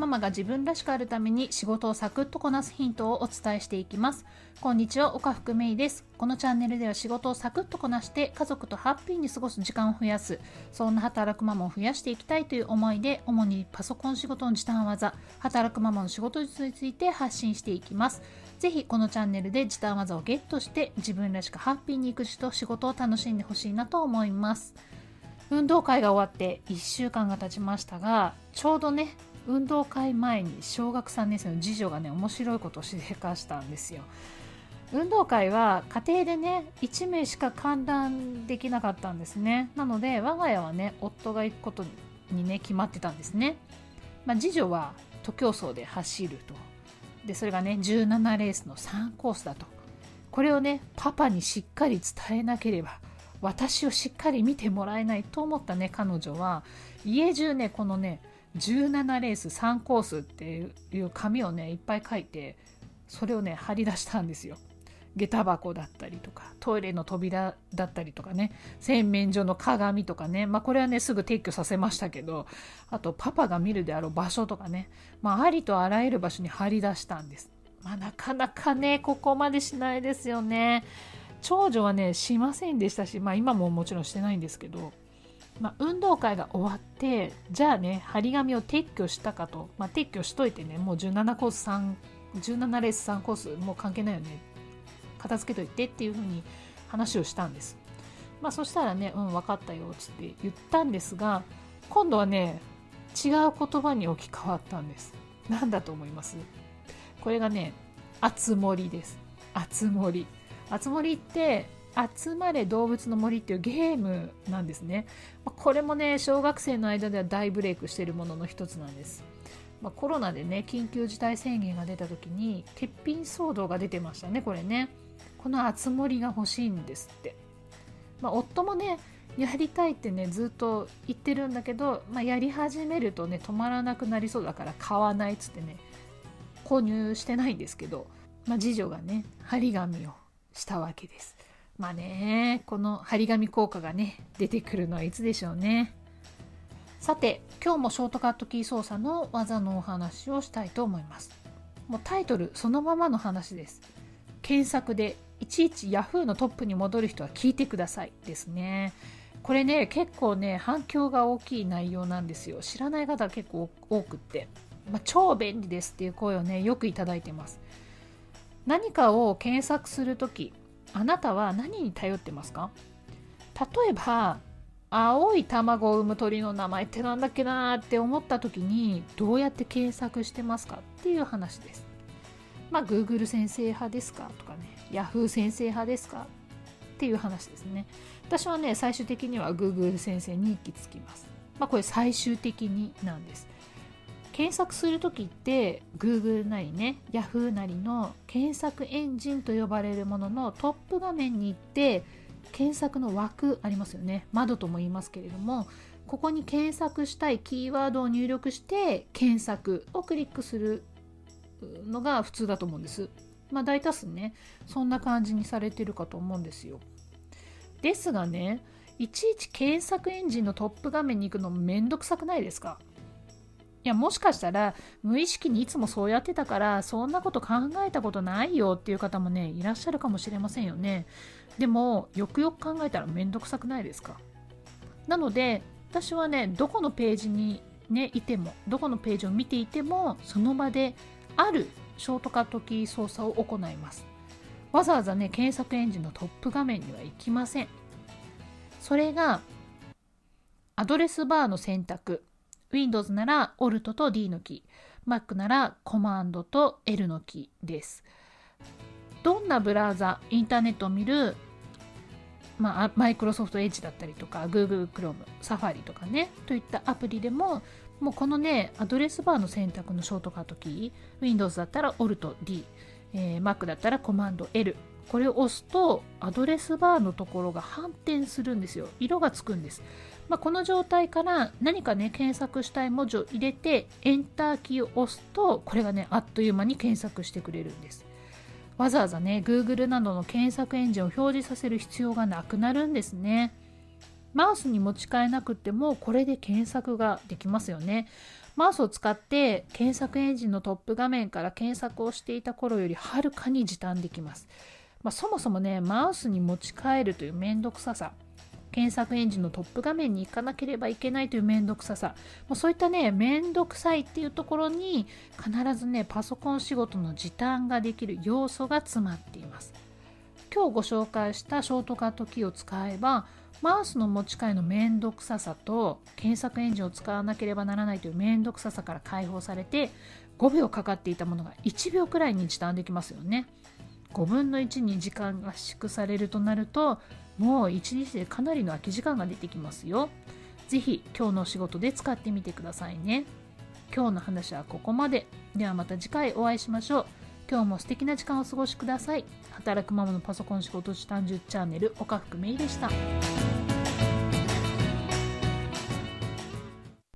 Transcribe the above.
ママが自分らしくあるために仕事をサクッとこなすヒントをお伝えしていきます。こんにちは岡福芽衣です。このチャンネルでは仕事をサクッとこなして家族とハッピーに過ごす時間を増やす。そんな働くママを増やしていきたいという思いで主にパソコン仕事の時短技働くママの仕事術について発信していきます。ぜひこのチャンネルで時短技をゲットして自分らしくハッピーに育児と仕事を楽しんでほしいなと思います。運動会が終わって1週間が経ちましたがちょうどね運動会前に小学3年生の次女がね面白いことをしでかしたんですよ。運動会は家庭でね1名しか観覧できなかったんですね。なので我が家はね夫が行くことにね決まってたんですね、まあ、次女は徒競走で走ると。でそれがね17レースの3コースだと。これをねパパにしっかり伝えなければ私をしっかり見てもらえないと思ったね彼女は。家中ねこのね17レース3コースっていう紙をねいっぱい書いてそれをね貼り出したんですよ。下駄箱だったりとかトイレの扉だったりとかね洗面所の鏡とかねまあこれはねすぐ撤去させましたけどあとパパが見るであろう場所とかねまあありとあらゆる場所に貼り出したんですまあなかなかねここまでしないですよね長女はねしませんでしたし、まあ、今ももちろんしてないんですけど、まあ、運動会が終わってじゃあね張り紙を撤去したかと、まあ、撤去しといてねもう17コース3 17レース3コースもう関係ないよね。片付けといてっていう風に話をしたんです。まあそしたらねうん分かったよっつって言ったんですが今度はね違う言葉に置き換わったんです。何だと思います？これがね「あつ森」です「あつ森」あつ森って集まれ動物の森っていうゲームなんですね。これもね、小学生の間では大ブレイクしているものの一つなんです。まあ、コロナでね、緊急事態宣言が出た時に、欠品騒動が出てましたね、これね。このあつ森が欲しいんですって。まあ、夫もね、やりたいってね、ずっと言ってるんだけど、まあ、やり始めるとね、止まらなくなりそうだから買わないっつってね、購入してないんですけど、まあ、次女がね、張り紙をしたわけです。まあね、この張り紙効果がね、出てくるのはいつでしょうね。さて、今日もショートカットキー操作の技のお話をしたいと思います。もうタイトルそのままの話です。検索でいちいち Yahoo のトップに戻る人は聞いてくださいですね。これね、結構ね、反響が大きい内容なんですよ。知らない方結構多くって。まあ、超便利ですっていう声をね、よくいただいてます。何かを検索するときあなたは何に頼ってますか？例えば青い卵を産む鳥の名前ってなんだっけなーって思った時にどうやって検索してますか？っていう話です。まあ Google 先生派ですか？とかね Yahoo 先生派ですか？っていう話ですね。私はね最終的には Google 先生に行き着きます。まあこれ最終的になんです。検索する時って Google なりね Yahoo なりの検索エンジンと呼ばれるもののトップ画面に行って検索の枠ありますよね窓とも言いますけれどもここに検索したいキーワードを入力して検索をクリックするのが普通だと思うんです。まあ大多数ねそんな感じにされてるかと思うんですよ。ですがねいちいち検索エンジンのトップ画面に行くのもめんどくさくないですか？いやもしかしたら無意識にいつもそうやってたからそんなこと考えたことないよっていう方もねいらっしゃるかもしれませんよね。でもよくよく考えたらめんどくさくないですか？なので私はねどこのページにねいてもどこのページを見ていてもその場であるショートカットキー操作を行います。わざわざね検索エンジンのトップ画面には行きません。それがアドレスバーの選択。Windows なら Alt と D のキー、Mac ならコマンドと L のキーです。どんなブラウザ、インターネットを見る、まあ、マイクロソフトエッジだったりとか、Google Chrome、Safari とかね、といったアプリでも、もうこのね、アドレスバーの選択のショートカットキー、Windows だったら Alt D、えー、Mac だったらコマンド L、これを押すとアドレスバーのところが反転するんですよ。色がつくんです。まあ、この状態から何かね検索したい文字を入れてエンターキーを押すとこれがねあっという間に検索してくれるんですわざわざね Google などの検索エンジンを表示させる必要がなくなるんですねマウスに持ち替えなくてもこれで検索ができますよね。マウスを使って検索エンジンのトップ画面から検索をしていた頃よりはるかに時短できます。まあ、そもそもね、マウスに持ち替えるというめんどくささ、検索エンジンのトップ画面に行かなければいけないというめんどくささ、もうそういったね、めんどくさいっていうところに必ずね、パソコン仕事の時短ができる要素が詰まっています。今日ご紹介したショートカットキーを使えばマウスの持ち替えの面倒くささと検索エンジンを使わなければならないという面倒くささから解放されて5秒かかっていたものが1秒くらいに時短できますよね5分の1に時間が圧縮されるとなるともう1日でかなりの空き時間が出てきますよ是非今日のお仕事で使ってみてくださいね今日の話はここまでではまた次回お会いしましょう今日も素敵な時間をお過ごしください。働くママのパソコン仕事時短10チャンネル、岡福芽衣でした。